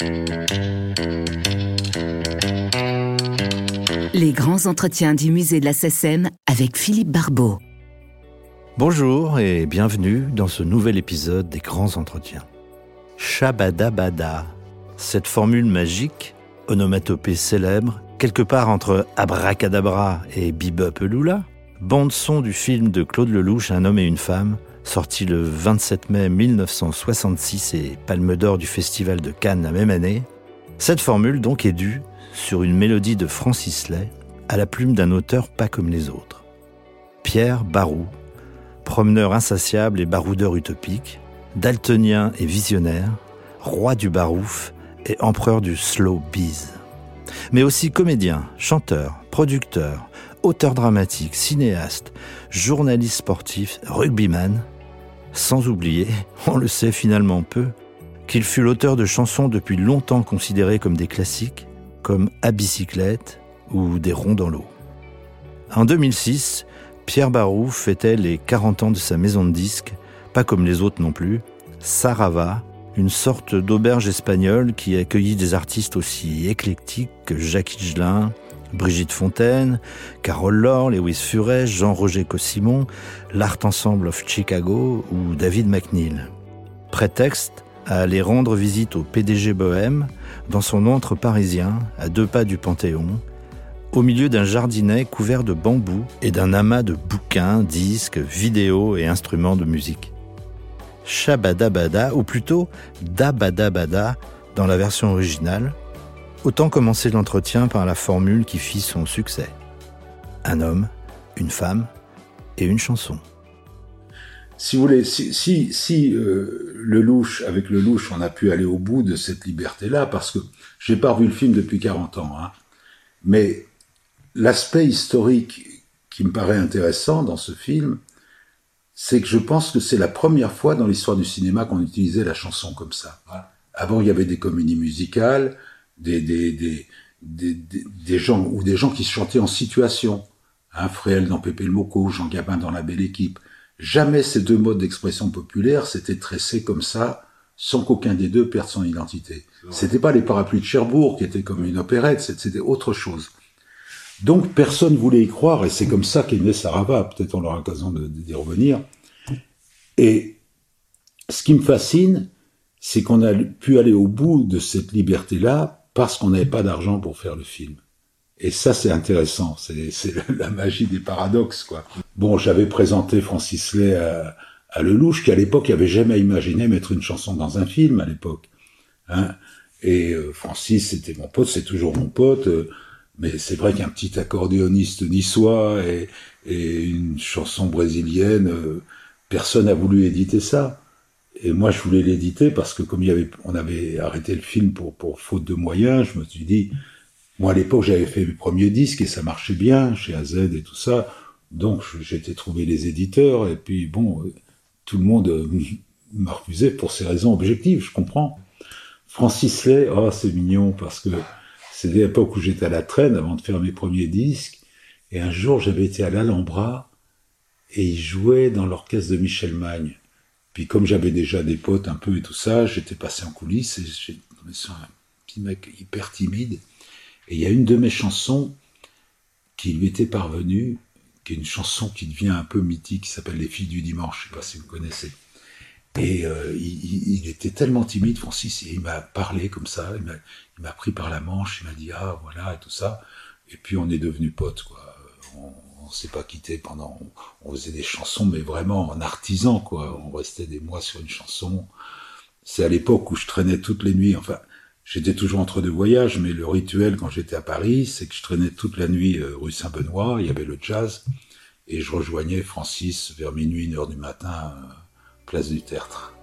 Les grands entretiens du musée de la SESM avec Philippe Barbeau. Bonjour et bienvenue dans ce nouvel épisode des grands entretiens. Shabadabada, cette formule magique, onomatopée célèbre, quelque part entre abracadabra et bebop lula, bande son du film de Claude Lelouch Un homme et une femme, sorti le 27 mai 1966 et palme d'or du festival de Cannes la même année. Cette formule donc est due, sur une mélodie de Francis Lay, à la plume d'un auteur pas comme les autres. Pierre Barou, promeneur insatiable et baroudeur utopique, daltonien et visionnaire, roi du barouf et empereur du slow biz. Mais aussi comédien, chanteur, producteur, auteur dramatique, cinéaste, journaliste sportif, rugbyman, sans oublier, on le sait finalement peu, qu'il fut l'auteur de chansons depuis longtemps considérées comme des classiques, comme À bicyclette ou Des ronds dans l'eau. En 2006, Pierre Barou fêtait les 40 ans de sa maison de disques, pas comme les autres non plus, Sarava, une sorte d'auberge espagnole qui accueillit des artistes aussi éclectiques que Jacques Higelin, Brigitte Fontaine, Carole Laure, Lewis Furet, Jean-Roger Cossimon, l'Art Ensemble of Chicago ou David McNeil. Prétexte à aller rendre visite au PDG Bohème dans son antre parisien à deux pas du Panthéon, au milieu d'un jardinet couvert de bambous et d'un amas de bouquins, disques, vidéos et instruments de musique. Shabadabada, ou plutôt Dabadabada dans la version originale, autant commencer l'entretien par la formule qui fit son succès. Un homme, une femme et une chanson. Si vous voulez, si, si, euh, le louche, avec le louche, on a pu aller au bout de cette liberté-là, parce que j'ai pas revu le film depuis 40 ans, hein, mais l'aspect historique qui me paraît intéressant dans ce film, c'est que je pense que c'est la première fois dans l'histoire du cinéma qu'on utilisait la chanson comme ça. Avant, il y avait des comédies musicales, des, des, des, des, des gens ou des gens qui se chantaient en situation. Hein, Fréhel dans Pépé le Moco, Jean Gabin dans La Belle Équipe. Jamais ces deux modes d'expression populaire s'étaient tressés comme ça, sans qu'aucun des deux perde son identité. C'était pas les parapluies de Cherbourg qui étaient comme une opérette, c'était autre chose. Donc personne voulait y croire, et c'est comme ça qu'est né Sarava, peut-être on aura l'occasion d'y revenir. Et ce qui me fascine, c'est qu'on a pu aller au bout de cette liberté-là parce qu'on n'avait pas d'argent pour faire le film. Et ça, c'est intéressant. C'est la magie des paradoxes, quoi. Bon, j'avais présenté Francis Lay à, à Lelouch, qui à l'époque avait jamais imaginé mettre une chanson dans un film, à l'époque. Hein et euh, Francis, c'était mon pote, c'est toujours mon pote. Euh, mais c'est vrai qu'un petit accordéoniste niçois et, et une chanson brésilienne, euh, personne n'a voulu éditer ça. Et moi, je voulais l'éditer parce que comme il y avait, on avait arrêté le film pour, pour faute de moyens, je me suis dit, moi à l'époque, j'avais fait mes premiers disques et ça marchait bien chez AZ et tout ça. Donc, j'étais trouvé les éditeurs et puis bon, euh, tout le monde euh, m'a refusé pour ces raisons objectives, je comprends. Francis Lay, oh, c'est mignon parce que c'est l'époque où j'étais à la traîne avant de faire mes premiers disques. Et un jour, j'avais été à l'Alhambra et ils jouaient dans l'orchestre de Michel Magne. Puis comme j'avais déjà des potes un peu et tout ça, j'étais passé en coulisses et j'ai tombé sur un petit mec hyper timide. Et il y a une de mes chansons qui lui était parvenue, qui est une chanson qui devient un peu mythique, qui s'appelle Les filles du dimanche, je sais pas si vous connaissez. Et euh, il, était tellement timide, Francis, et il m'a parlé comme ça, il m'a pris par la manche, il m'a dit ah voilà et tout ça, et puis on est devenus potes quoi. On s'est pas quitté pendant, on, faisait des chansons, mais vraiment en artisan quoi. On restait des mois sur une chanson. C'est à l'époque où je traînais toutes les nuits. Enfin, j'étais toujours entre deux voyages, mais le rituel quand j'étais à Paris, c'est que je traînais toute la nuit euh, rue Saint-Benoît. Il y avait le jazz et je rejoignais Francis vers minuit, une heure du matin. Euh, place du Tertre.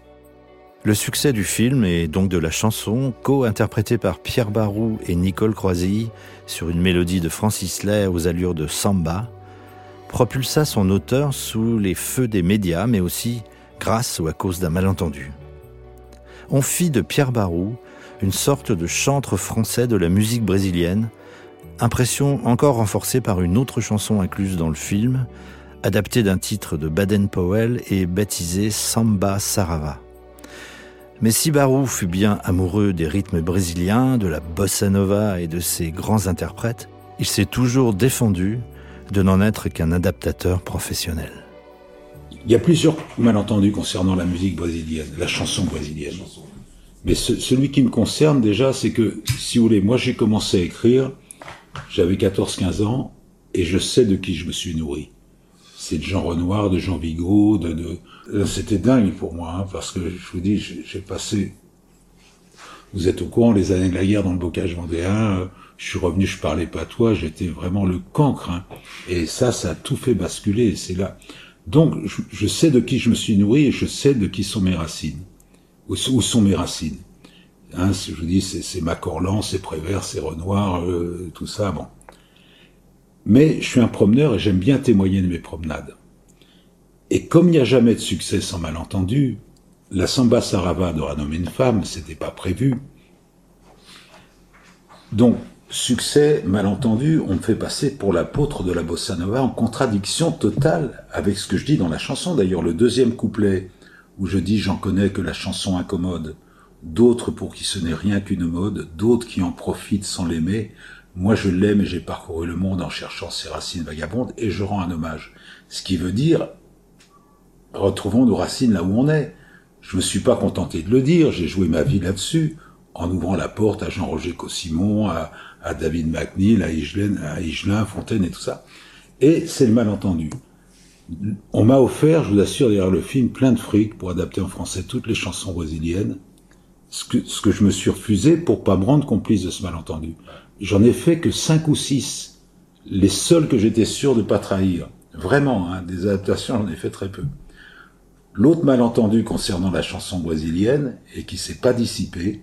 Le succès du film et donc de la chanson, co-interprétée par Pierre Barou et Nicole Croisy sur une mélodie de Francis Lay aux allures de samba, propulsa son auteur sous les feux des médias, mais aussi grâce ou à cause d'un malentendu. On fit de Pierre Barou une sorte de chantre français de la musique brésilienne, impression encore renforcée par une autre chanson incluse dans le film, adapté d'un titre de Baden-Powell et baptisé Samba Sarava. Mais si Barou fut bien amoureux des rythmes brésiliens, de la bossa nova et de ses grands interprètes, il s'est toujours défendu de n'en être qu'un adaptateur professionnel. Il y a plusieurs malentendus concernant la musique brésilienne, la chanson brésilienne. Mais celui qui me concerne déjà, c'est que, si vous voulez, moi j'ai commencé à écrire, j'avais 14-15 ans, et je sais de qui je me suis nourri. C'est de Jean Renoir, de Jean Vigo, de, de... Euh, c'était dingue pour moi, hein, parce que je vous dis, j'ai passé, vous êtes au courant, les années de la guerre dans le bocage vendéen, euh, je suis revenu, je parlais pas toi, j'étais vraiment le cancre, hein. et ça, ça a tout fait basculer, c'est là. Donc, je, sais de qui je me suis nourri et je sais de qui sont mes racines, où, sont mes racines. Hein, je vous dis, c'est Macorlan, c'est Prévert, c'est Renoir, euh, tout ça, bon. Mais je suis un promeneur et j'aime bien témoigner de mes promenades. Et comme il n'y a jamais de succès sans malentendu, la samba sarava de nommer une femme, c'était pas prévu. Donc, succès, malentendu, on me fait passer pour l'apôtre de la bossa nova en contradiction totale avec ce que je dis dans la chanson. D'ailleurs, le deuxième couplet, où je dis j'en connais que la chanson incommode, d'autres pour qui ce n'est rien qu'une mode, d'autres qui en profitent sans l'aimer, moi, je l'aime et j'ai parcouru le monde en cherchant ses racines vagabondes et je rends un hommage. Ce qui veut dire, retrouvons nos racines là où on est. Je me suis pas contenté de le dire, j'ai joué ma vie là-dessus, en ouvrant la porte à Jean-Roger Cossimon, à, David McNeil, à Higelin, à Fontaine et tout ça. Et c'est le malentendu. On m'a offert, je vous assure, derrière le film, plein de fric pour adapter en français toutes les chansons brésiliennes, ce que, ce que je me suis refusé pour pas me rendre complice de ce malentendu. J'en ai fait que cinq ou six, les seuls que j'étais sûr de pas trahir. Vraiment, hein, des adaptations, j'en ai fait très peu. L'autre malentendu concernant la chanson brésilienne, et qui s'est pas dissipé,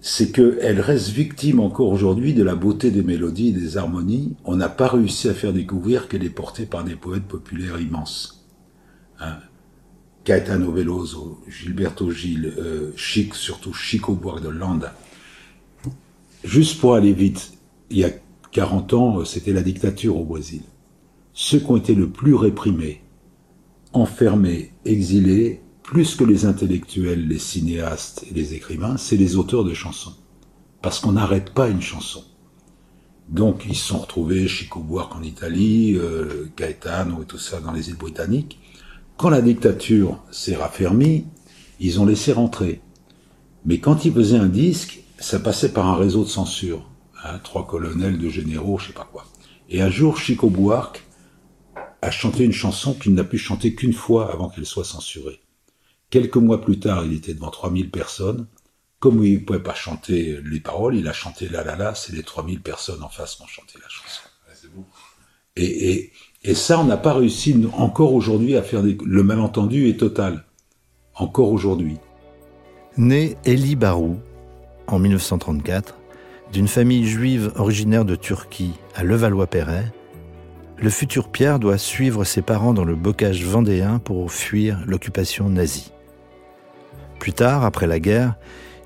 c'est qu'elle reste victime encore aujourd'hui de la beauté des mélodies et des harmonies. On n'a pas réussi à faire découvrir qu'elle est portée par des poètes populaires immenses. Hein. Caetano Veloso, Gilberto Gil, euh, Chic, surtout Chico Buarque de Landa, Juste pour aller vite, il y a 40 ans, c'était la dictature au Brésil. Ceux qui ont été le plus réprimés, enfermés, exilés, plus que les intellectuels, les cinéastes et les écrivains, c'est les auteurs de chansons. Parce qu'on n'arrête pas une chanson. Donc ils se sont retrouvés Chico Buarque en Italie, euh, Gaetano et tout ça dans les îles britanniques. Quand la dictature s'est raffermie, ils ont laissé rentrer. Mais quand ils faisaient un disque, ça passait par un réseau de censure. Hein, trois colonels, deux généraux, je sais pas quoi. Et un jour, Chico Buarque a chanté une chanson qu'il n'a pu chanter qu'une fois avant qu'elle soit censurée. Quelques mois plus tard, il était devant 3000 personnes. Comme il ne pouvait pas chanter les paroles, il a chanté La La La, c'est les 3000 personnes en face qui ont chanté la chanson. Et, et, et ça, on n'a pas réussi encore aujourd'hui à faire des... Le malentendu est total. Encore aujourd'hui. Né Elie Barou, en 1934, d'une famille juive originaire de Turquie à Levallois-Perret, le futur Pierre doit suivre ses parents dans le bocage vendéen pour fuir l'occupation nazie. Plus tard, après la guerre,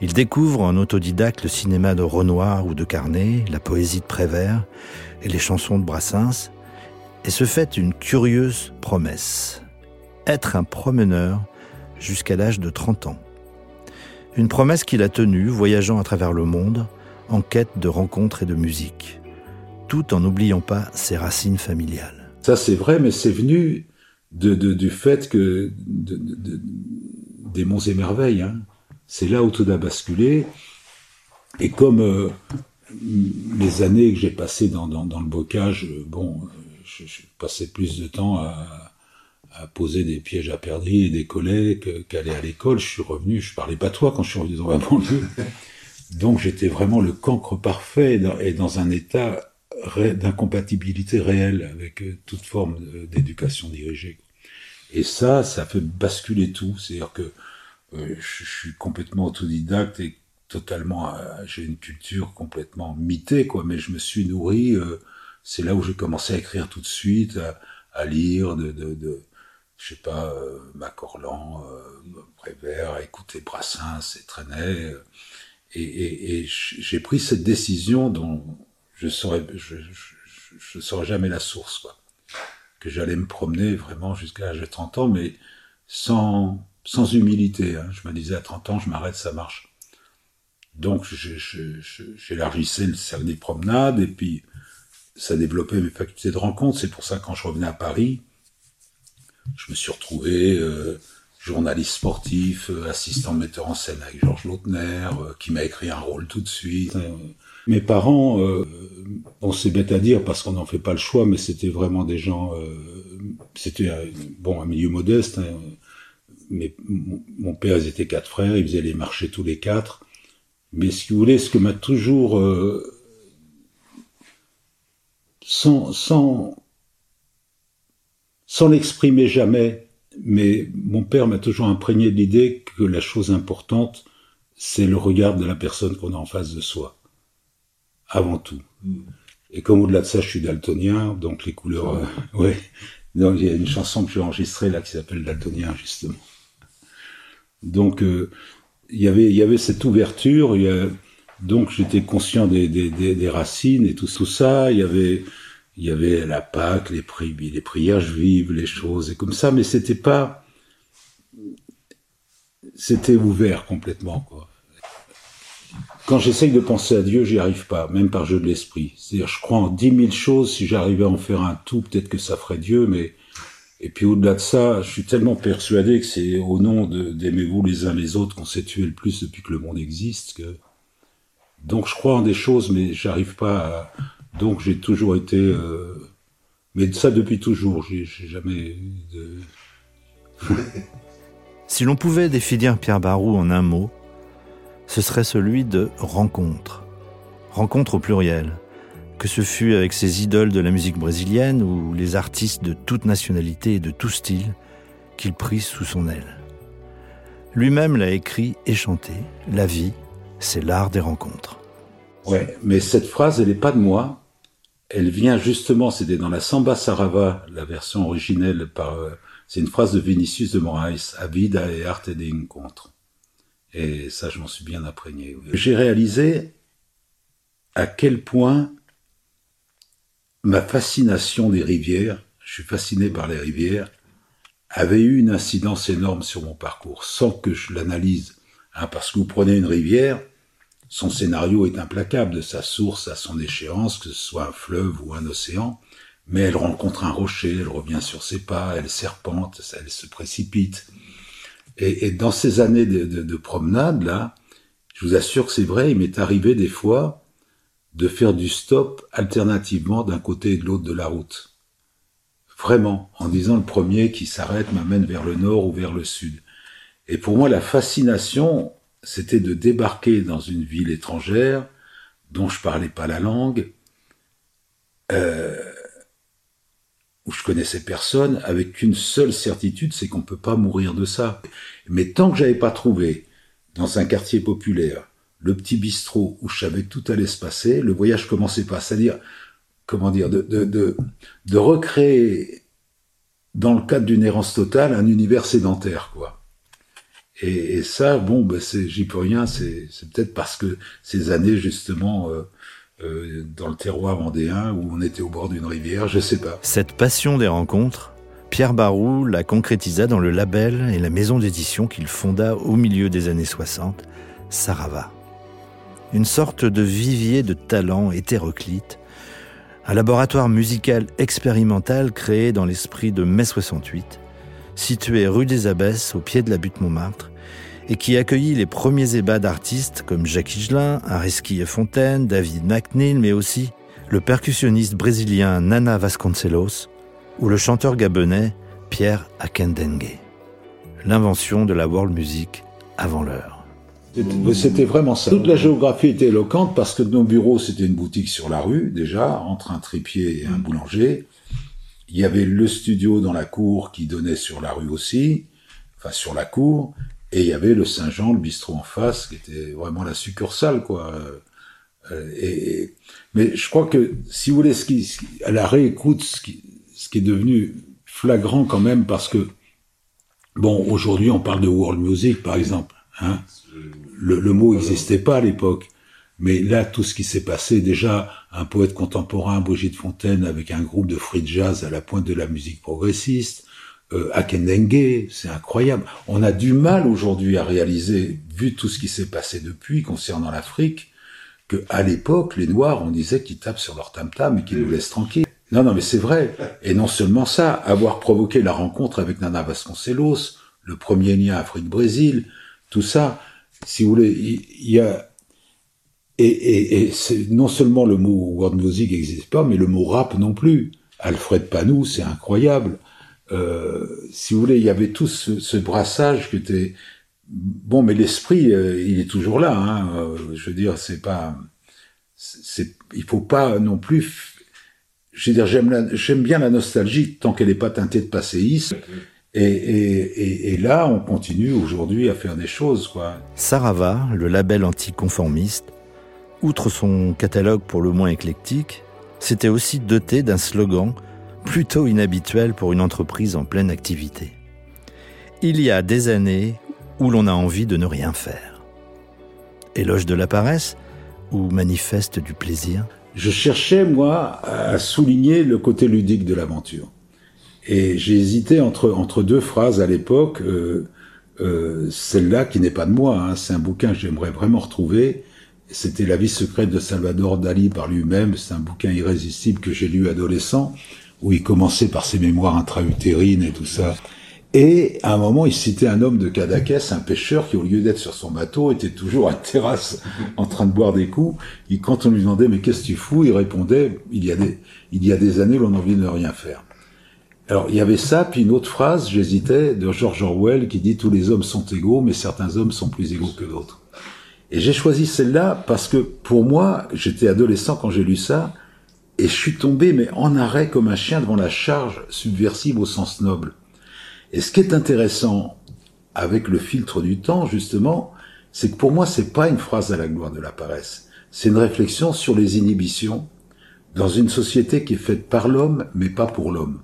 il découvre en autodidacte le cinéma de Renoir ou de Carnet, la poésie de Prévert et les chansons de Brassens, et se fait une curieuse promesse. Être un promeneur jusqu'à l'âge de 30 ans. Une promesse qu'il a tenue, voyageant à travers le monde, en quête de rencontres et de musique, tout en n'oubliant pas ses racines familiales. Ça c'est vrai, mais c'est venu du fait que des monts et merveilles. Hein. C'est là où tout a basculé. Et comme euh, les années que j'ai passées dans, le bocage, euh, bon, je, je passais plus de temps à, poser des pièges à perdrix et des collègues qu'aller à l'école. Je suis revenu, je parlais pas toi quand je suis revenu dans la banlieue. Donc j'étais vraiment le cancre parfait et dans un état d'incompatibilité réelle avec euh, toute forme d'éducation dirigée. Et ça, ça fait basculer tout. C'est-à-dire que euh, je, suis complètement autodidacte et totalement, euh, j'ai une culture complètement mitée, quoi. Mais je me suis nourri. c'est là où j'ai commencé à écrire tout de suite, à, à lire, de, de, de je sais pas, euh, Macorlan, euh, Prévert, écouter Brassens et Trenet. Euh, et, et, j'ai pris cette décision dont je saurais, je, je, saurais jamais la source, quoi. Que j'allais me promener vraiment jusqu'à l'âge de 30 ans, mais sans, sans humilité. Hein. Je me disais à 30 ans, je m'arrête, ça marche. Donc j'élargissais le cercle des promenades et puis ça développait mes facultés de rencontre. C'est pour ça que quand je revenais à Paris, je me suis retrouvé euh, journaliste sportif, euh, assistant metteur en scène avec Georges Lautner, euh, qui m'a écrit un rôle tout de suite. Mes parents, on c'est bête à dire parce qu'on n'en fait pas le choix, mais c'était vraiment des gens, c'était bon un milieu modeste. Hein, mais mon père, ils étaient quatre frères, ils faisaient les marchés tous les quatre. Mais si vous voulez, ce que m'a toujours, euh, sans, sans, sans l'exprimer jamais, mais mon père m'a toujours imprégné de l'idée que la chose importante, c'est le regard de la personne qu'on a en face de soi. Avant tout. Et comme au-delà de ça, je suis daltonien, donc les couleurs, euh, ouais. Donc il y a une chanson que j'ai enregistrée là qui s'appelle Daltonien justement. Donc euh, il y avait, il y avait cette ouverture. Il y a, donc j'étais conscient des, des, des, des, racines et tout, tout ça. Il y avait, il y avait la Pâque, les, pri les prières juives, les choses et comme ça, mais c'était pas, c'était ouvert complètement quoi. Quand j'essaye de penser à Dieu, j'y arrive pas, même par jeu de l'esprit. C'est-à-dire, je crois en dix mille choses. Si j'arrivais à en faire un tout, peut-être que ça ferait Dieu, mais et puis au-delà de ça, je suis tellement persuadé que c'est au nom d'aimez-vous les uns les autres qu'on s'est tué le plus depuis que le monde existe. Que... Donc je crois en des choses, mais j'arrive pas à... Donc j'ai toujours été... Euh... Mais ça depuis toujours, j'ai jamais... De... si l'on pouvait définir Pierre Barou en un mot, ce serait celui de rencontre. Rencontre au pluriel que ce fut avec ses idoles de la musique brésilienne ou les artistes de toute nationalité et de tout style qu'il prit sous son aile. Lui-même l'a écrit et chanté. La vie, c'est l'art des rencontres. Ouais, mais cette phrase, elle n'est pas de moi. Elle vient justement, c'était dans la Samba Sarava, la version originelle euh, c'est une phrase de Vinicius de Moraes, A vida e arte de encontro. Et ça, je m'en suis bien imprégné. J'ai réalisé à quel point ma fascination des rivières, je suis fasciné par les rivières, avait eu une incidence énorme sur mon parcours, sans que je l'analyse. Hein, parce que vous prenez une rivière, son scénario est implacable, de sa source à son échéance, que ce soit un fleuve ou un océan, mais elle rencontre un rocher, elle revient sur ses pas, elle serpente, elle se précipite. Et, dans ces années de, de promenade, là, je vous assure que c'est vrai, il m'est arrivé des fois de faire du stop alternativement d'un côté et de l'autre de la route. Vraiment, en disant le premier qui s'arrête m'amène vers le nord ou vers le sud. Et pour moi, la fascination, c'était de débarquer dans une ville étrangère dont je parlais pas la langue, euh, où je connaissais personne, avec une seule certitude, c'est qu'on peut pas mourir de ça. Mais tant que j'avais pas trouvé dans un quartier populaire le petit bistrot où je savais tout allait se passer, le voyage commençait pas. C'est-à-dire, comment dire, de, de, de, de, recréer, dans le cadre d'une errance totale, un univers sédentaire, quoi. Et, et ça, bon, ben j'y peux rien, c'est, c'est peut-être parce que ces années, justement, euh, euh, dans le terroir vendéen, où on était au bord d'une rivière, je sais pas. Cette passion des rencontres, Pierre Barou la concrétisa dans le label et la maison d'édition qu'il fonda au milieu des années 60, Sarava une sorte de vivier de talents hétéroclites, un laboratoire musical expérimental créé dans l'esprit de mai 68, situé rue des Abbesses au pied de la butte Montmartre, et qui accueillit les premiers ébats d'artistes comme Jacques Higelin, Ariski et Fontaine, David McNeil, mais aussi le percussionniste brésilien Nana Vasconcelos ou le chanteur gabonais Pierre Akendengue. L'invention de la world music avant l'heure. C'était vraiment ça. Toute la géographie était éloquente parce que nos bureaux, c'était une boutique sur la rue, déjà, entre un trépied et un boulanger. Il y avait le studio dans la cour qui donnait sur la rue aussi, enfin sur la cour, et il y avait le Saint-Jean, le bistrot en face, qui était vraiment la succursale, quoi. Euh, et, mais je crois que, si vous voulez, ce qui, à la réécoute, ce qui, ce qui est devenu flagrant quand même, parce que, bon, aujourd'hui, on parle de world music, par exemple, hein le, le mot n'existait pas à l'époque. Mais là, tout ce qui s'est passé, déjà, un poète contemporain, Brigitte Fontaine, avec un groupe de free jazz à la pointe de la musique progressiste, euh, Akendengue, c'est incroyable. On a du mal aujourd'hui à réaliser, vu tout ce qui s'est passé depuis concernant l'Afrique, que à l'époque, les Noirs, on disait qu'ils tapent sur leur tam-tam et qu'ils nous laissent tranquilles. Non, non, mais c'est vrai. Et non seulement ça, avoir provoqué la rencontre avec Nana Vasconcelos, le premier lien Afrique-Brésil, tout ça, si vous voulez, il y, a et, et, et non seulement le mot world music n'existe pas, mais le mot rap non plus. Alfred Panou, c'est incroyable. Euh, si vous voulez, il y avait tout ce, brassage qui était bon, mais l'esprit, euh, il est toujours là. Hein, euh, je veux dire, c'est pas, c'est, il faut pas non plus. Je veux dire, j'aime, j'aime bien la nostalgie tant qu'elle n'est pas teintée de passéisme. Et, et, et, là, on continue aujourd'hui à faire des choses, quoi. Sarava, le label anticonformiste, outre son catalogue pour le moins éclectique, s'était aussi doté d'un slogan plutôt inhabituel pour une entreprise en pleine activité. Il y a des années où l'on a envie de ne rien faire. Éloge de la paresse ou manifeste du plaisir? Je cherchais, moi, à souligner le côté ludique de l'aventure. Et j'ai hésité entre, deux phrases à l'époque. Euh, euh, celle-là qui n'est pas de moi, hein, c'est un bouquin que j'aimerais vraiment retrouver. C'était La vie secrète de Salvador Dali par lui-même. C'est un bouquin irrésistible que j'ai lu adolescent où il commençait par ses mémoires intra-utérines et tout ça. Et à un moment, il citait un homme de Cadaqués, un pêcheur qui, au lieu d'être sur son bateau, était toujours à terrasse en train de boire des coups. Et quand on lui demandait mais qu'est-ce que tu fous, il répondait il y a des il y a des années, l'on a envie de ne rien faire. Alors il y avait ça, puis une autre phrase, j'hésitais, de George Orwell qui dit tous les hommes sont égaux, mais certains hommes sont plus égaux que d'autres. Et j'ai choisi celle-là parce que pour moi, j'étais adolescent quand j'ai lu ça, et je suis tombé, mais en arrêt comme un chien devant la charge subversive au sens noble. Et ce qui est intéressant avec le filtre du temps, justement, c'est que pour moi, c'est pas une phrase à la gloire de la paresse. C'est une réflexion sur les inhibitions dans une société qui est faite par l'homme, mais pas pour l'homme.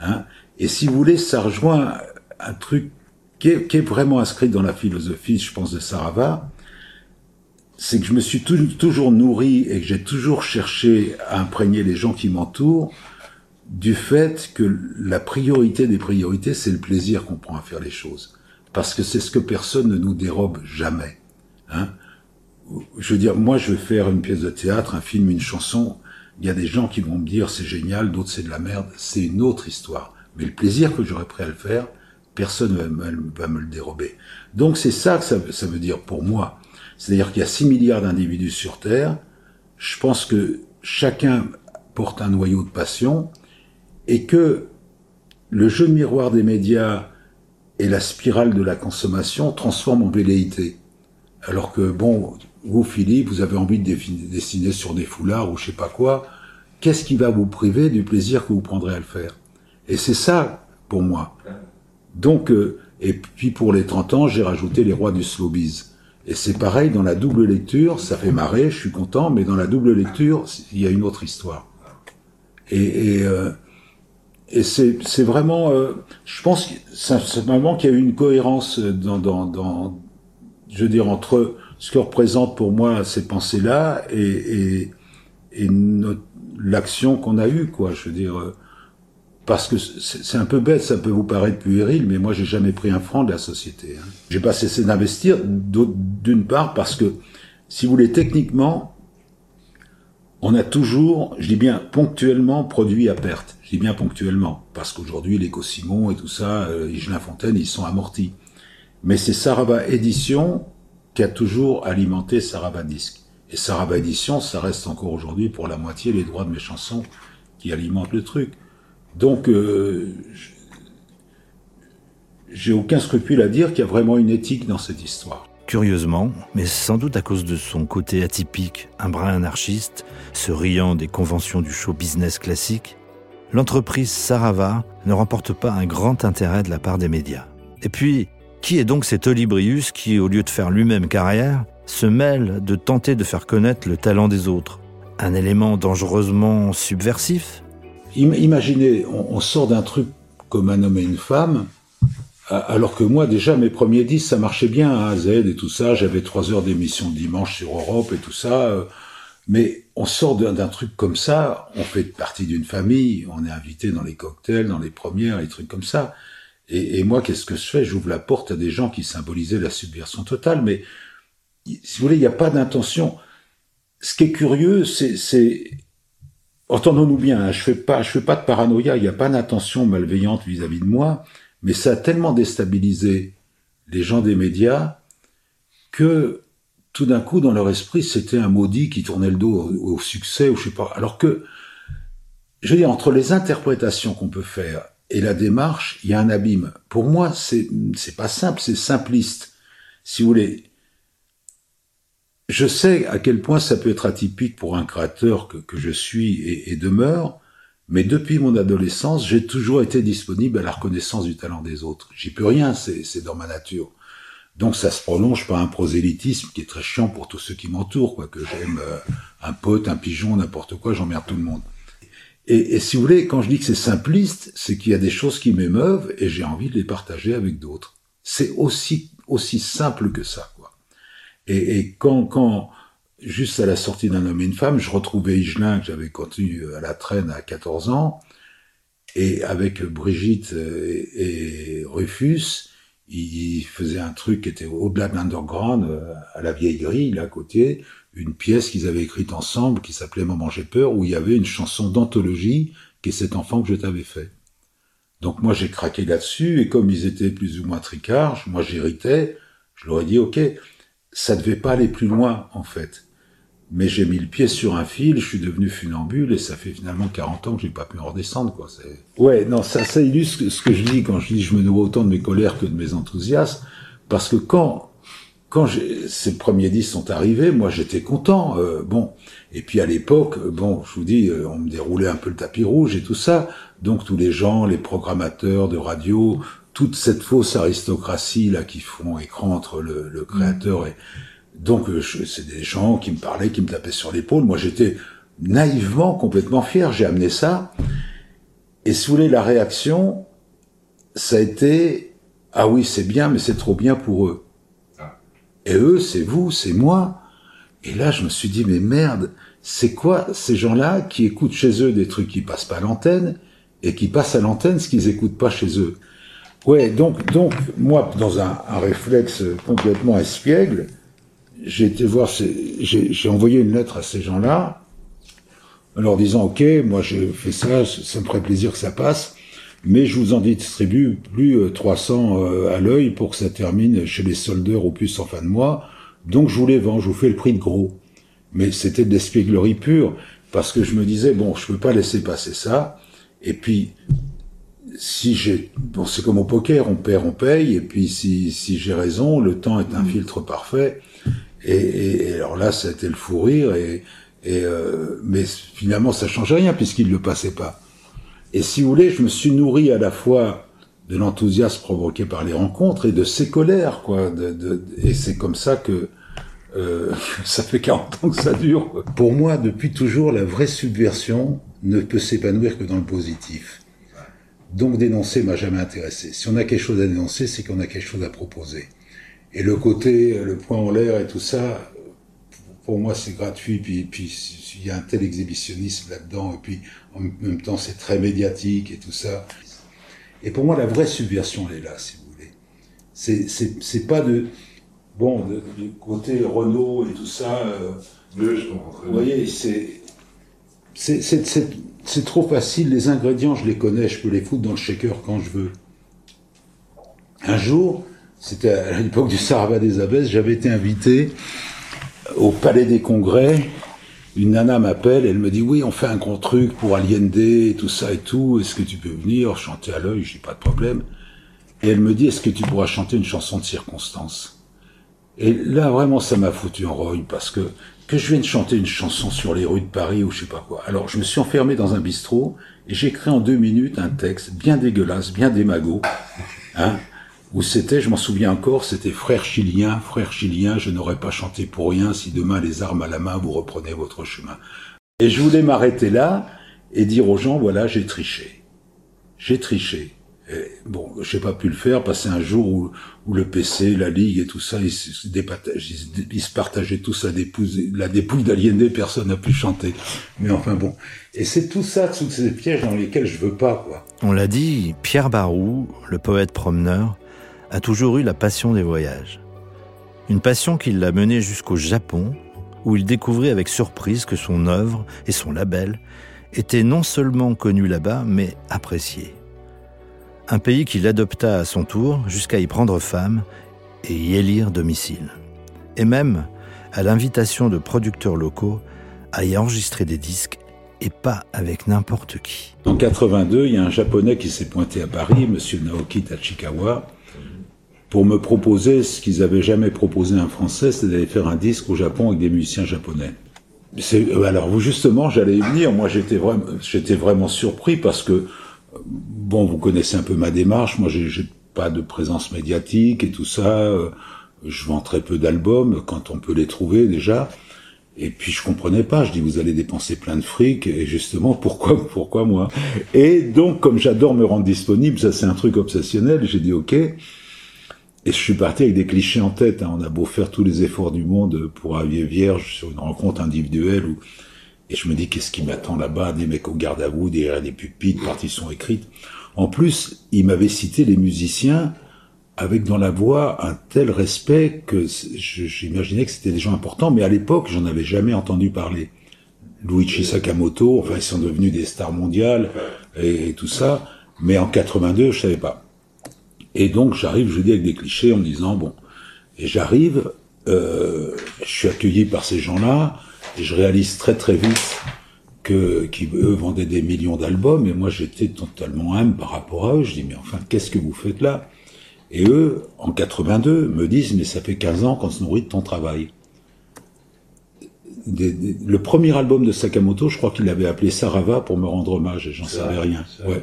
Hein Et si vous voulez, ça rejoint un truc qui est, vraiment inscrit dans la philosophie, je pense, de Sarava, c'est que je me suis toujours nourri et que j'ai toujours cherché à imprégner les gens qui m'entourent du fait que la priorité des priorités, c'est le plaisir qu'on prend à faire les choses. Parce que c'est ce que personne ne nous dérobe jamais. Hein je veux dire, moi, je vais faire une pièce de théâtre, un film, une chanson. Il y a des gens qui vont me dire c'est génial, d'autres c'est de la merde. C'est une autre histoire. Mais le plaisir que j'aurais prêt à le faire, personne ne va me le dérober. Donc c'est ça que ça veut dire pour moi. C'est-à-dire qu'il y a 6 milliards d'individus sur Terre. Je pense que chacun porte un noyau de passion et que le jeu de miroir des médias et la spirale de la consommation transforment en velléité. Alors que, bon, vous, Philippe, vous avez envie de dessiner sur des foulards ou je sais pas quoi, qu'est-ce qui va vous priver du plaisir que vous prendrez à le faire? Et c'est ça, pour moi. Donc, euh, et puis pour les 30 ans, j'ai rajouté les rois du slowbiz. Et c'est pareil, dans la double lecture, ça fait marrer, je suis content, mais dans la double lecture, il y a une autre histoire. Et, et, euh, et c'est, c'est vraiment, euh, je pense, simplement qu'il y a eu une cohérence dans, dans, dans, je veux dire, entre ce que représente pour moi ces pensées-là et, et, et l'action qu'on a eue, quoi. Je veux dire, euh, parce que c'est un peu bête, ça peut vous paraître puéril, mais moi j'ai jamais pris un franc de la société. Hein. J'ai pas cessé d'investir, d'une part parce que, si vous voulez, techniquement, on a toujours, je dis bien ponctuellement, produit à perte. Je dis bien ponctuellement, parce qu'aujourd'hui les Simon et tout ça, euh, Higelin Fontaine, ils sont amortis. Mais c'est Sarava Édition qui a toujours alimenté Sarava Disque. Et Sarava Édition, ça reste encore aujourd'hui pour la moitié les droits de mes chansons qui alimentent le truc. Donc, euh, j'ai aucun scrupule à dire qu'il y a vraiment une éthique dans cette histoire. Curieusement, mais sans doute à cause de son côté atypique, un brin anarchiste, se riant des conventions du show business classique, l'entreprise Sarava ne remporte pas un grand intérêt de la part des médias. Et puis, qui est donc cet Olibrius qui, au lieu de faire lui-même carrière, se mêle de tenter de faire connaître le talent des autres? Un élément dangereusement subversif? Imaginez, on, sort d'un truc comme un homme et une femme, alors que moi, déjà, mes premiers disques, ça marchait bien à Z et tout ça. J'avais trois heures d'émission dimanche sur Europe et tout ça. Euh, mais on sort d'un truc comme ça, on fait partie d'une famille, on est invité dans les cocktails, dans les premières, les trucs comme ça. Et, et moi, qu'est-ce que je fais? J'ouvre la porte à des gens qui symbolisaient la subversion totale, mais si vous voulez, il n'y a pas d'intention. Ce qui est curieux, c'est, entendons-nous bien, hein, je fais pas, je fais pas de paranoïa, il n'y a pas d'intention malveillante vis-à-vis de moi, mais ça a tellement déstabilisé les gens des médias que tout d'un coup, dans leur esprit, c'était un maudit qui tournait le dos au, succès, ou je sais pas. Alors que, je veux dire, entre les interprétations qu'on peut faire et la démarche, il y a un abîme. Pour moi, c'est, c'est pas simple, c'est simpliste. Si vous voulez, je sais à quel point ça peut être atypique pour un créateur que, je suis et, et, demeure, mais depuis mon adolescence, j'ai toujours été disponible à la reconnaissance du talent des autres. J'y peux rien, c'est dans ma nature. Donc ça se prolonge par un prosélytisme qui est très chiant pour tous ceux qui m'entourent, quoi, que j'aime euh, un pote, un pigeon, n'importe quoi, j'emmerde tout le monde. Et, et, si vous voulez, quand je dis que c'est simpliste, c'est qu'il y a des choses qui m'émeuvent et j'ai envie de les partager avec d'autres. C'est aussi aussi simple que ça. Et, et quand, quand, juste à la sortie d'un homme et une femme, je retrouvais Higelin, que j'avais connu à la traîne à 14 ans, et avec Brigitte et, et Rufus, il faisait un truc qui était au-delà de l'underground, à la vieille grille, là, à côté, une pièce qu'ils avaient écrite ensemble qui s'appelait Maman j'ai peur, où il y avait une chanson d'anthologie qui est cet enfant que je t'avais fait. Donc moi j'ai craqué là-dessus, et comme ils étaient plus ou moins tricards, moi j'héritais, je leur ai dit, ok, ça devait pas aller plus loin, en fait. Mais j'ai mis le pied sur un fil, je suis devenu funambule et ça fait finalement 40 ans que j'ai pas pu en redescendre, quoi. Ouais, non, ça, ça illustre ce que je dis quand je dis je me nourris autant de mes colères que de mes enthousiasmes, parce que quand, quand ces premiers disques sont arrivés, moi j'étais content, euh, bon. Et puis à l'époque, bon, je vous dis, euh, on me déroulait un peu le tapis rouge et tout ça, donc tous les gens, les programmateurs de radio, toute cette fausse aristocratie là qui font écran entre le, le créateur et donc euh, c'est des gens qui me parlaient, qui me tapaient sur l'épaule. Moi j'étais naïvement complètement fier. J'ai amené ça et si vous voulez la réaction, ça a été ah oui c'est bien mais c'est trop bien pour eux. Et eux c'est vous, c'est moi. Et là je me suis dit mais merde, c'est quoi ces gens-là qui écoutent chez eux des trucs qui passent pas à l'antenne et qui passent à l'antenne ce qu'ils écoutent pas chez eux? Ouais, donc, donc, moi, dans un, un réflexe complètement espiègle, j'ai été voir, j'ai envoyé une lettre à ces gens-là, en leur disant, OK, moi j'ai fait ça, ça me ferait plaisir que ça passe, mais je vous en distribue plus 300 euh, euh, à l'œil pour que ça termine chez les soldeurs au plus en fin de mois, donc je vous les vends, je vous fais le prix de gros. Mais c'était de l'espièglerie pure, parce que je me disais, bon, je peux pas laisser passer ça, et puis si j'ai, bon, c'est comme au poker, on perd, on paye, et puis si, si j'ai raison, le temps est un mm. filtre parfait. Et, et, alors là, ça a été le fou rire, et, et euh, mais finalement, ça change rien puisqu'il le passait pas. Et si vous voulez, je me suis nourri à la fois de l'enthousiasme provoqué par les rencontres et de ses colères, quoi. De, de, et c'est comme ça que euh, ça fait 40 ans que ça dure. Pour moi, depuis toujours, la vraie subversion ne peut s'épanouir que dans le positif. Donc dénoncer m'a jamais intéressé. Si on a quelque chose à dénoncer, c'est qu'on a quelque chose à proposer. Et le côté, le point en l'air et tout ça, pour moi c'est gratuit, puis puis il y a un tel exhibitionnisme là-dedans, et puis en même temps c'est très médiatique et tout ça. Et pour moi la vraie subversion elle est là, si vous voulez. C'est pas de bon du côté Renault et tout ça. Euh, vous voyez, c'est c'est c'est trop facile, les ingrédients, je les connais, je peux les foutre dans le shaker quand je veux. Un jour, c'était à l'époque du Sarava des Abbesses, j'avais été invité au Palais des Congrès. Une nana m'appelle, elle me dit oui, on fait un gros truc pour et tout ça et tout. Est-ce que tu peux venir chanter à l'œil? Dis pas de problème. Et elle me dit est-ce que tu pourras chanter une chanson de circonstance? Et là vraiment ça m'a foutu en rogne parce que que je vienne chanter une chanson sur les rues de Paris ou je sais pas quoi. Alors je me suis enfermé dans un bistrot et j'ai écrit en deux minutes un texte bien dégueulasse, bien démago, hein, où c'était, je m'en souviens encore, c'était frère chilien, frère chilien, je n'aurais pas chanté pour rien si demain les armes à la main vous reprenez votre chemin. Et je voulais m'arrêter là et dire aux gens, voilà, j'ai triché. J'ai triché. Bon, j'ai pas pu le faire c'est un jour où, le PC, la Ligue et tout ça, ils se, partageaient tous la dépouille, la dépouille d'Aliéné, personne n'a pu chanter. Mais enfin bon. Et c'est tout ça, tous ces pièges dans lesquels je veux pas, quoi. On l'a dit, Pierre Barou, le poète promeneur, a toujours eu la passion des voyages. Une passion qui l'a mené jusqu'au Japon, où il découvrit avec surprise que son œuvre et son label étaient non seulement connus là-bas, mais appréciés un pays qu'il adopta à son tour jusqu'à y prendre femme et y élire domicile. Et même, à l'invitation de producteurs locaux, à y enregistrer des disques et pas avec n'importe qui. En 82, il y a un japonais qui s'est pointé à Paris, monsieur Naoki Tachikawa, pour me proposer ce qu'ils avaient jamais proposé à un français, c'est d'aller faire un disque au Japon avec des musiciens japonais. Euh, alors justement, j'allais y venir. Moi, j'étais vraiment, j'étais vraiment surpris parce que bon, vous connaissez un peu ma démarche. Moi, j'ai pas de présence médiatique et tout ça. Euh, je vends très peu d'albums quand on peut les trouver déjà. Et puis je comprenais pas. Je dis vous allez dépenser plein de fric et justement pourquoi pourquoi moi? Et donc comme j'adore me rendre disponible, ça c'est un truc obsessionnel. J'ai dit ok. Et je suis parti avec des clichés en tête. Hein. On a beau faire tous les efforts du monde pour arriver vierge sur une rencontre individuelle ou et je me dis, qu'est-ce qui m'attend là-bas? Des mecs au garde à vous, derrière des pupitres, partitions écrites. En plus, il m'avait cité les musiciens avec dans la voix un tel respect que j'imaginais que c'était des gens importants, mais à l'époque, j'en avais jamais entendu parler. Luigi Sakamoto, enfin, ils sont devenus des stars mondiales et, tout ça, mais en 82, je savais pas. Et donc, j'arrive, je dis avec des clichés en me disant, bon, et j'arrive, euh, je suis accueilli par ces gens-là, et je réalise très très vite que qui eux vendaient des millions d'albums et moi j'étais totalement humble par rapport à eux. Je dis mais enfin qu'est-ce que vous faites là? Et eux en 82 me disent mais ça fait 15 ans qu'on se nourrit de ton travail. le premier album de Sakamoto, je crois qu'il avait appelé Sarava pour me rendre hommage et j'en savais rien. Ouais.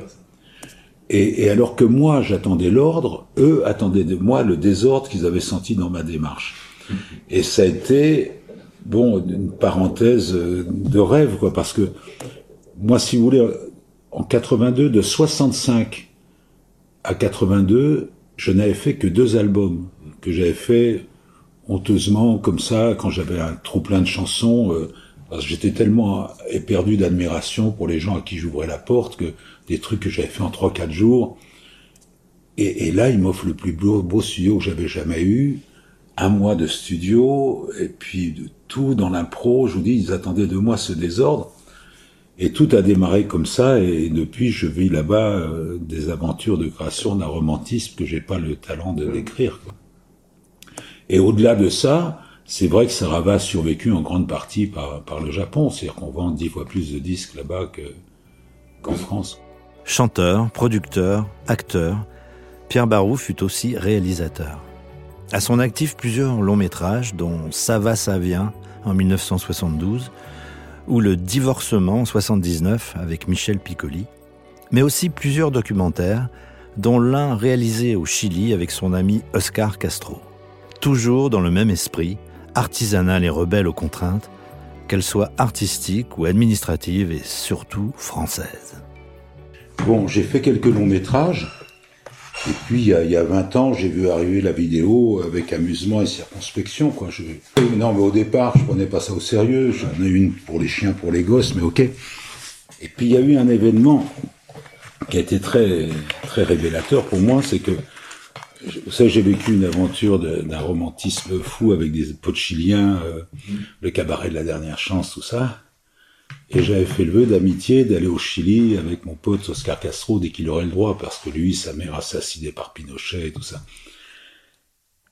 Et, et, alors que moi j'attendais l'ordre, eux attendaient de moi le désordre qu'ils avaient senti dans ma démarche. Et ça a été bon, une parenthèse euh, de rêve, quoi, parce que moi, si vous voulez, en 82, de 65 à 82, je n'avais fait que deux albums que j'avais fait honteusement comme ça quand j'avais un trop plein de chansons. Euh, parce que j'étais tellement éperdu d'admiration pour les gens à qui j'ouvrais la porte que des trucs que j'avais fait en trois quatre jours. Et, là, il m'offre le plus beau, beau studio que j'avais jamais eu un mois de studio et puis de tout dans l'impro. Je vous dis, ils attendaient de moi ce désordre. Et tout a démarré comme ça, et depuis, je vis là-bas euh, des aventures de création d'un romantisme que j'ai pas le talent de décrire. Et au-delà de ça, c'est vrai que Sarava a survécu en grande partie par, par le Japon, c'est-à-dire qu'on vend dix fois plus de disques là-bas qu'en France. Chanteur, producteur, acteur, Pierre Barou fut aussi réalisateur. À son actif, plusieurs longs métrages, dont Ça va, ça vient en 1972, ou Le divorcement en 79 avec Michel Piccoli, mais aussi plusieurs documentaires, dont l'un réalisé au Chili avec son ami Oscar Castro. Toujours dans le même esprit, artisanal et rebelle aux contraintes, qu'elles soient artistiques ou administratives et surtout françaises. Bon, j'ai fait quelques longs métrages. Et puis, il y a, il y a 20 ans, j'ai vu arriver la vidéo avec amusement et circonspection, quoi. Non, mais au départ, je prenais pas ça au sérieux. J'en ai une pour les chiens, pour les gosses, mais ok. Et puis, il y a eu un événement qui a été très, très révélateur pour moi, c'est que, vous savez, j'ai vécu une aventure d'un romantisme fou avec des potes chiliens, euh, le cabaret de la dernière chance, tout ça. Et j'avais fait le vœu d'amitié d'aller au Chili avec mon pote Oscar Castro dès qu'il aurait le droit, parce que lui, sa mère assassinée par Pinochet et tout ça.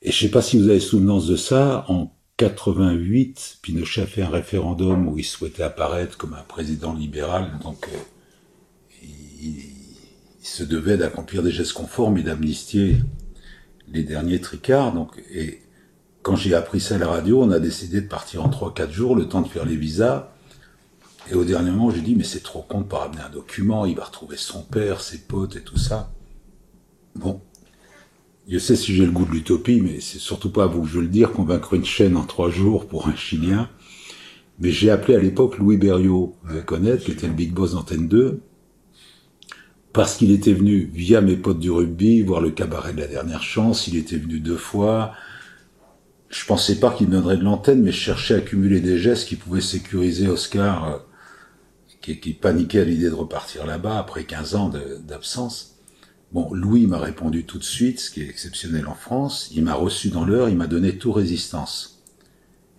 Et je sais pas si vous avez souvenance de ça, en 88, Pinochet a fait un référendum où il souhaitait apparaître comme un président libéral, donc euh, il, se devait d'accomplir des gestes conformes et d'amnistier les derniers tricards. Donc, et quand j'ai appris ça à la radio, on a décidé de partir en 3-4 jours, le temps de faire les visas. Et au dernier moment, j'ai dit, mais c'est trop con de pas ramener un document, il va retrouver son père, ses potes et tout ça. Bon. Je sais si j'ai le goût de l'utopie, mais c'est surtout pas à vous que je veux le dire, convaincre une chaîne en trois jours pour un Chilien. Mais j'ai appelé à l'époque Louis Berriot, vous allez connaître, qui était le big boss d'Antenne 2. parce qu'il était venu via mes potes du rugby voir le cabaret de la dernière chance. Il était venu deux fois. Je pensais pas qu'il me donnerait de l'antenne, mais je cherchais à accumuler des gestes qui pouvaient sécuriser Oscar, euh, qui, qui, paniquait à l'idée de repartir là-bas après 15 ans d'absence. Bon, Louis m'a répondu tout de suite, ce qui est exceptionnel en France. Il m'a reçu dans l'heure, il m'a donné tout résistance.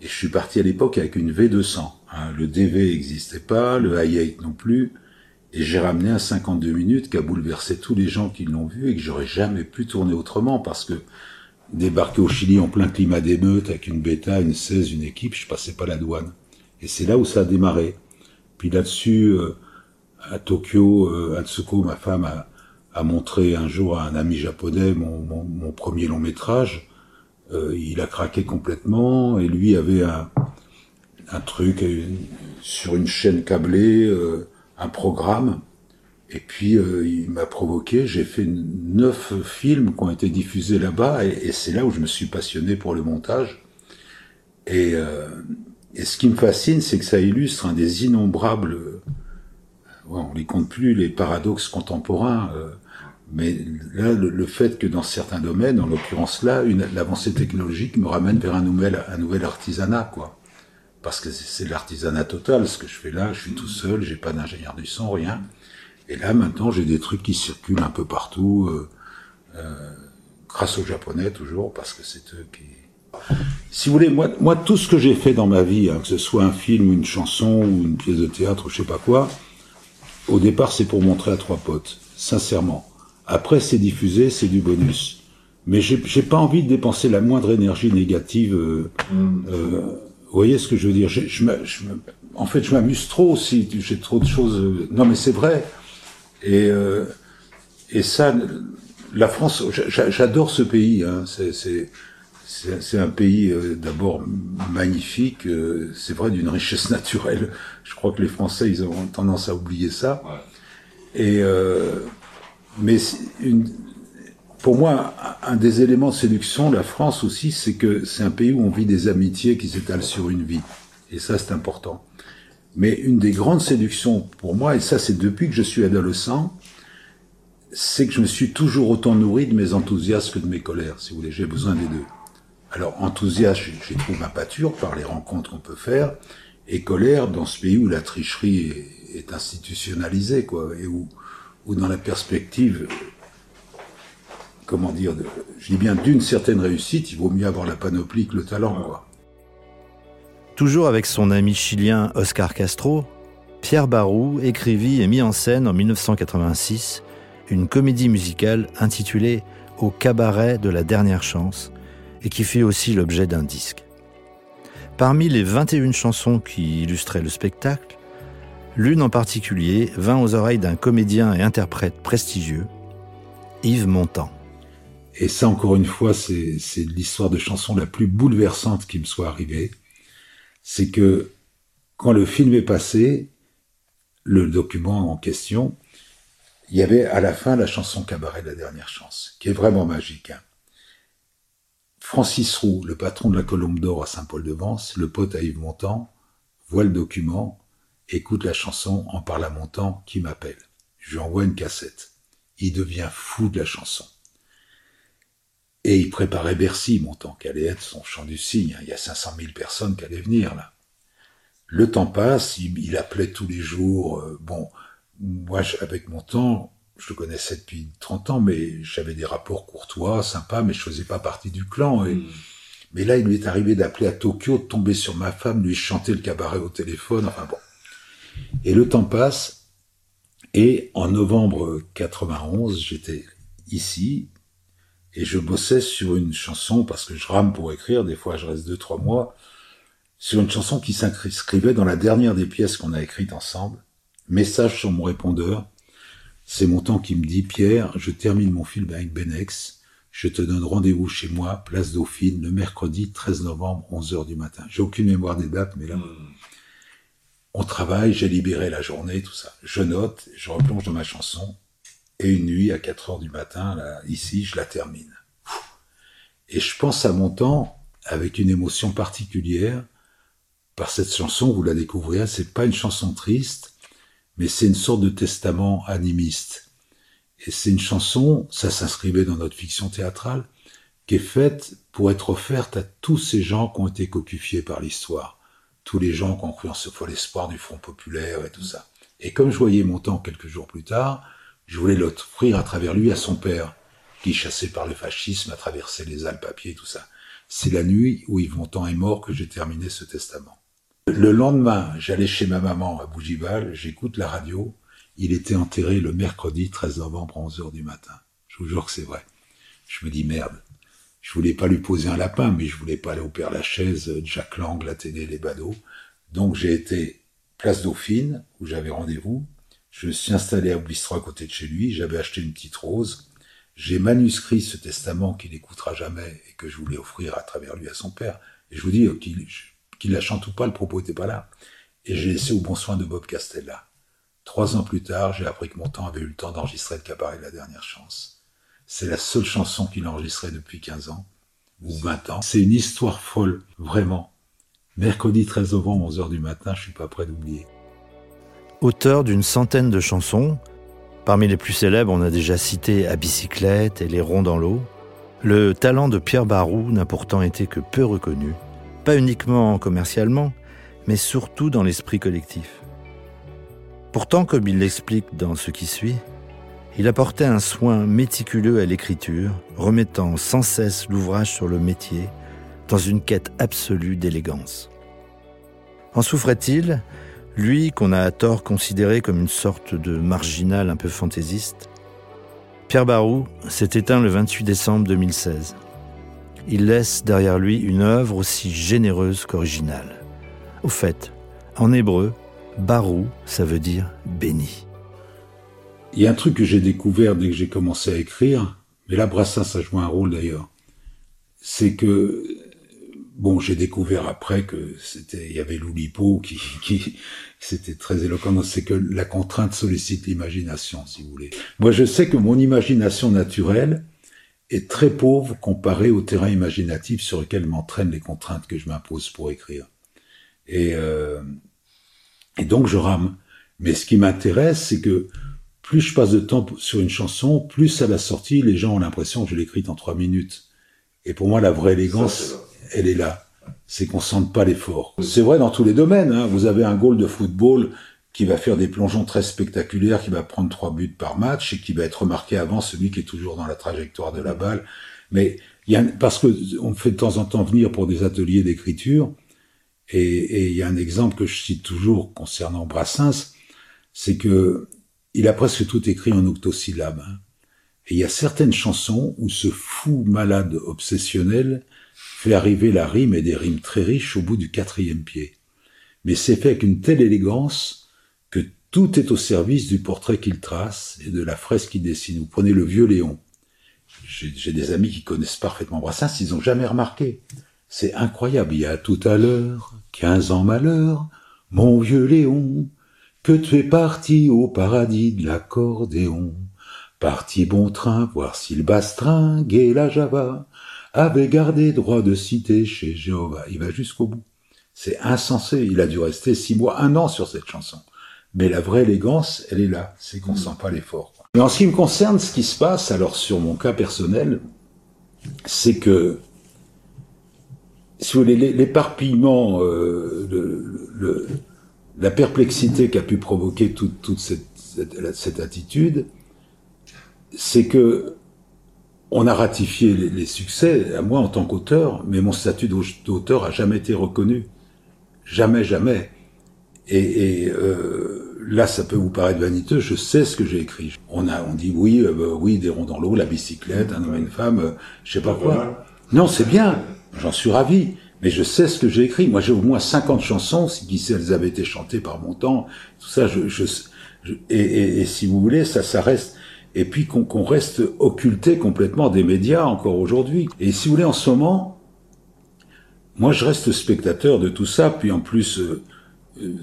Et je suis parti à l'époque avec une V200. Hein. le DV n'existait pas, le i8 non plus. Et j'ai ramené un 52 minutes qui a bouleversé tous les gens qui l'ont vu et que j'aurais jamais pu tourner autrement parce que débarquer au Chili en plein climat d'émeute avec une bêta, une 16, une équipe, je passais pas la douane. Et c'est là où ça a démarré. Puis là-dessus, euh, à Tokyo, euh, Atsuko, ma femme, a, montré un jour à un ami japonais mon, premier long métrage. Euh, il a craqué complètement et lui avait un, truc sur une chaîne câblée. Un programme. Et puis il m'a provoqué, j'ai fait neuf films qui ont été diffusés là-bas, et, c'est là où je me suis passionné pour le montage. Et, et ce qui me fascine, c'est que ça illustre un des innombrables, euh, on les compte plus, les paradoxes contemporains. mais là, le, fait que dans certains domaines, en l'occurrence là, l'avancée technologique me ramène vers un nouvel, un nouvel artisanat, quoi parce que c'est l'artisanat total. Ce que je fais là, je suis tout seul, j'ai pas d'ingénieur du son, rien. Et là, maintenant, j'ai des trucs qui circulent un peu partout, euh, euh, grâce aux Japonais toujours, parce que c'est eux qui. Si vous voulez, moi, moi, tout ce que j'ai fait dans ma vie, hein, que ce soit un film, une chanson ou une pièce de théâtre, ou je sais pas quoi, au départ, c'est pour montrer à trois potes, sincèrement. Après, c'est diffusé, c'est du bonus. Mais j'ai pas envie de dépenser la moindre énergie négative. Euh, mm. euh vous voyez ce que je veux dire? Je, je, je, En fait, je m'amuse trop aussi. J'ai trop de choses. Euh, non, mais c'est vrai. Et euh, et ça, la France, j'adore ce pays. Hein. C'est un pays euh, d'abord magnifique. Euh, c'est vrai d'une richesse naturelle. Je crois que les Français, ils ont tendance à oublier ça. Et mais une, pour moi, un des éléments de séduction, la France aussi, c'est que c'est un pays où on vit des amitiés qui s'étalent sur une vie. Et ça, c'est important. Mais une des grandes séductions pour moi, et ça c'est depuis que je suis adolescent, c'est que je me suis toujours autant nourri de mes enthousiasmes que de mes colères, si vous voulez. J'ai besoin des deux. Alors, enthousiasme, j'y trouve ma pâture par les rencontres qu'on peut faire, et colère dans ce pays où la tricherie est, institutionnalisée, quoi, et où, dans la perspective comment dire, je dis bien d'une certaine réussite, il vaut mieux avoir la panoplie que le talent. Toujours avec son ami chilien Oscar Castro, Pierre Barou écrivit et mit en scène en 1986 une comédie musicale intitulée Au cabaret de la dernière chance et qui fit aussi l'objet d'un disque. Parmi les 21 chansons qui illustraient le spectacle, l'une en particulier vint aux oreilles d'un comédien et interprète prestigieux, Yves Montand. Et ça, encore une fois, c'est l'histoire de chanson la plus bouleversante qui me soit arrivée. C'est que quand le film est passé, le document en question, il y avait à la fin la chanson Cabaret de la dernière chance, qui est vraiment magique. Hein. Francis Roux, le patron de la Colombe d'Or à Saint-Paul-de-Vence, le pote à Yves Montand, voit le document, écoute la chanson en parle à Montand qui m'appelle. Je lui envoie une cassette. Il devient fou de la chanson. Et il préparait Bercy, montant qui allait être son champ du cygne. Il y a 500 000 personnes qui allaient venir là. Le temps passe, il, appelait tous les jours. Euh, bon, moi, avec mon temps, je le connaissais depuis 30 ans, mais j'avais des rapports courtois, sympas, mais je faisais pas partie du clan. Et, hmm. Mais là, il lui est arrivé d'appeler à Tokyo, de tomber sur ma femme, lui chanter le cabaret au téléphone, enfin bon. Et le temps passe, et en novembre 91, j'étais ici, et je bossais sur une chanson, parce que je rame pour écrire, des fois je reste deux, trois mois, sur une chanson qui s'inscrivait dans la dernière des pièces qu'on a écrites ensemble. Message sur mon répondeur. C'est mon temps qui me dit, Pierre, je termine mon film avec Benex. Je te donne rendez-vous chez moi, place Dauphine, le mercredi 13 novembre, 11 heures du matin. J'ai aucune mémoire des dates, mais là, hmm. on travaille, j'ai libéré la journée, tout ça. Je note, je replonge dans ma chanson. Et une nuit, à 4 heures du matin, là, ici, je la termine. Et je pense à mon temps avec une émotion particulière par cette chanson, vous la découvrirez, c'est pas une chanson triste, mais c'est une sorte de testament animiste. Et c'est une chanson, ça s'inscrivait dans notre fiction théâtrale, qui est faite pour être offerte à tous ces gens qui ont été copifiés par l'histoire. Tous les gens qui ont cru en ce fol espoir du Front populaire et tout ça. Et comme je voyais mon temps quelques jours plus tard, je voulais l'offrir à travers lui à son père, qui, chassé par le fascisme, a traversé les Alpes à pied et tout ça. C'est la nuit où Yves Montand est mort que j'ai terminé ce testament. Le lendemain, j'allais chez ma maman à Bougival, j'écoute la radio, il était enterré le mercredi 13 novembre à 11 heures du matin. Je vous jure que c'est vrai. Je me dis merde. Je voulais pas lui poser un lapin, mais je voulais pas aller au Père Lachaise, Jack Lang, l'Athénée, les badauds. Donc j'ai été place Dauphine, où j'avais rendez-vous. Je suis installé à bistrot à côté de chez lui. J'avais acheté une petite rose. J'ai manuscrit ce testament qu'il n'écoutera jamais et que je voulais offrir à travers lui à son père. Et je vous dis la chante ou pas, le propos n'était pas là. Et j'ai laissé au bon soin de Bob Castella. Trois ans plus tard, j'ai appris que mon temps avait eu le temps d'enregistrer le cabaret de la dernière chance. C'est la seule chanson qu'il a enregistrée depuis 15 ans, ou 20 ans. C'est une histoire folle, vraiment. Mercredi 13 novembre, 11h du matin, je suis pas prêt d'oublier. Auteur d'une centaine de chansons, parmi les plus célèbres, on a déjà cité À bicyclette et Les ronds dans l'eau. Le talent de Pierre Barou n'a pourtant été que peu reconnu, pas uniquement commercialement, mais surtout dans l'esprit collectif. Pourtant, comme il l'explique dans ce qui suit, il apportait un soin méticuleux à l'écriture, remettant sans cesse l'ouvrage sur le métier, dans une quête absolue d'élégance. En souffrait-il, lui qu'on a à tort considéré comme une sorte de marginal un peu fantaisiste? Pierre Barou s'est éteint le 28 décembre 2016. Il laisse derrière lui une œuvre aussi généreuse qu'originale. Au fait, en hébreu, Barou, ça veut dire béni. Il y a un truc que j'ai découvert dès que j'ai commencé à écrire, mais là Brassens a joué un rôle d'ailleurs. C'est que bon, j'ai découvert après que c'était, il y avait l'Oulipo qui, qui, c'était très éloquent. C'est que la contrainte sollicite l'imagination, si vous voulez. Moi, je sais que mon imagination naturelle est très pauvre comparée au terrain imaginatif sur lequel m'entraînent les contraintes que je m'impose pour écrire. Et euh, et donc je rame. Mais ce qui m'intéresse, c'est que plus je passe de temps sur une chanson, plus à la sortie, les gens ont l'impression que je l'ai écrite en trois minutes. Et pour moi, la vraie élégance, elle est là. C'est qu'on sente pas l'effort. C'est vrai dans tous les domaines. Hein. Vous avez un goal de football qui va faire des plongeons très spectaculaires, qui va prendre trois buts par match et qui va être remarqué avant celui qui est toujours dans la trajectoire de la balle. Mais il y a, parce que on fait de temps en temps venir pour des ateliers d'écriture, et, il y a un exemple que je cite toujours concernant Brassens, c'est que il a presque tout écrit en octosyllabes. Hein. Et il y a certaines chansons où ce fou malade obsessionnel fait arriver la rime et des rimes très riches au bout du quatrième pied. Mais c'est fait avec une telle élégance que tout est au service du portrait qu'il trace et de la fresque qu'il dessine. Vous prenez le vieux Léon. J'ai des amis qui connaissent parfaitement Brassens, ils n'ont jamais remarqué. C'est incroyable. Il y a tout à l'heure, quinze ans malheur, mon vieux Léon, que tu es parti au paradis de l'accordéon. Parti bon train, voir si le bastring et la Java avait gardé droit de citer chez Jéhovah. Il va jusqu'au bout. C'est insensé. Il a dû rester six mois, un an sur cette chanson. Mais la vraie élégance, elle est là. C'est qu'on sent pas l'effort. Mais en ce qui me concerne, ce qui se passe, alors sur mon cas personnel, c'est que si l'éparpillement, euh, le, la perplexité qu'a pu provoquer toute, toute cette, cette, attitude, c'est que on a ratifié les, succès, à moi en tant qu'auteur, mais mon statut d'auteur a jamais été reconnu. Jamais, jamais. Et, et euh, là, ça peut vous paraître vaniteux, je sais ce que j'ai écrit. On a, on dit oui, euh, bah oui, des ronds dans l'eau, la bicyclette, un homme et une femme, euh, je sais pas quoi. Non, c'est bien. J'en suis ravi. Mais je sais ce que j'ai écrit. Moi, j'ai au moins 50 chansons, si elles avaient été chantées par mon temps. Tout ça, je, je, et, et, et, si vous voulez, ça, ça reste. Et puis qu'on reste occulté complètement des médias encore aujourd'hui. Et si vous voulez, en ce moment, moi, je reste spectateur de tout ça. Puis en plus, euh, euh,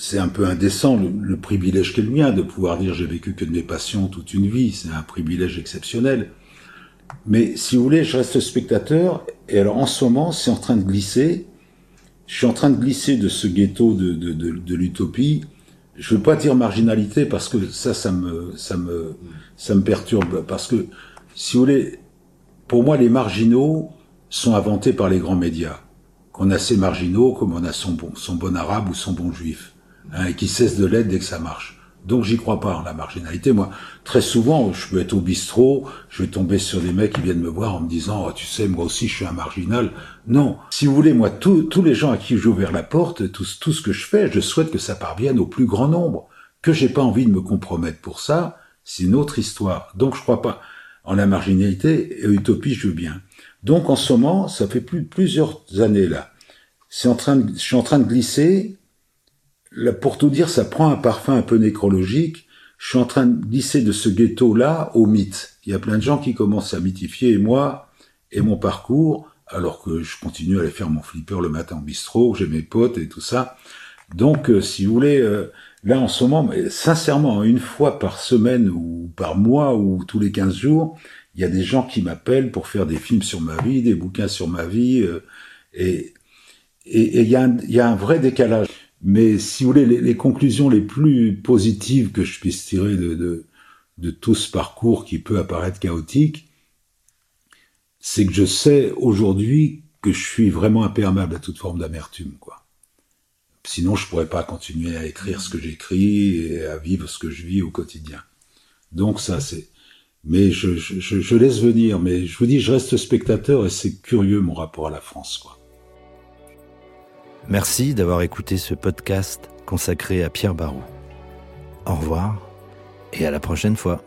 c'est un peu indécent le, privilège qu'est le mien de pouvoir dire j'ai vécu que de mes passions toute une vie. C'est un privilège exceptionnel. Mais si vous voulez, je reste spectateur. Et alors en ce moment, c'est en train de glisser. Je suis en train de glisser de ce ghetto de, de, de, l'utopie je veux pas dire marginalité parce que ça, ça me, ça me, ça me perturbe parce que si vous voulez, pour moi, les marginaux sont inventés par les grands médias. Qu'on a ces marginaux comme on a son bon, son bon arabe ou son bon juif, hein, et qui cesse de l'être dès que ça marche. Donc j'y crois pas en la marginalité. Moi, très souvent, je peux être au bistrot, je vais tomber sur des mecs qui viennent me voir en me disant oh, tu sais, moi aussi je suis un marginal. Non, si vous voulez, moi, tous les gens à qui j'ai ouvert la porte, tout, tout ce que je fais, je souhaite que ça parvienne au plus grand nombre. Que j'ai pas envie de me compromettre pour ça, c'est une autre histoire. Donc je crois pas en la marginalité et utopie, je veux bien. Donc en ce moment, ça fait plus, plusieurs années là. En train de, je suis en train de glisser pour tout dire, ça prend un parfum un peu nécrologique. Je suis en train de glisser de ce ghetto-là au mythe. Il y a plein de gens qui commencent à mythifier et moi et mon parcours, alors que je continue à aller faire mon flipper le matin au bistrot, j'ai mes potes et tout ça. Donc, euh, si vous voulez, euh, là en ce moment, mais sincèrement, une fois par semaine ou par mois ou tous les 15 jours, il y a des gens qui m'appellent pour faire des films sur ma vie, des bouquins sur ma vie, euh, et il y, y, a un vrai décalage. Mais si vous voulez, les, conclusions les plus positives que je puisse tirer de, de, tout ce parcours qui peut apparaître chaotique, c'est que je sais aujourd'hui que je suis vraiment imperméable à toute forme d'amertume, quoi. Sinon, je pourrais pas continuer à écrire ce que j'écris et à vivre ce que je vis au quotidien. Donc ça, c'est. Mais je, je, je, laisse venir. Mais je vous dis, je reste spectateur et c'est curieux mon rapport à la France, quoi. Merci d'avoir écouté ce podcast consacré à Pierre Barou. Au revoir et à la prochaine fois.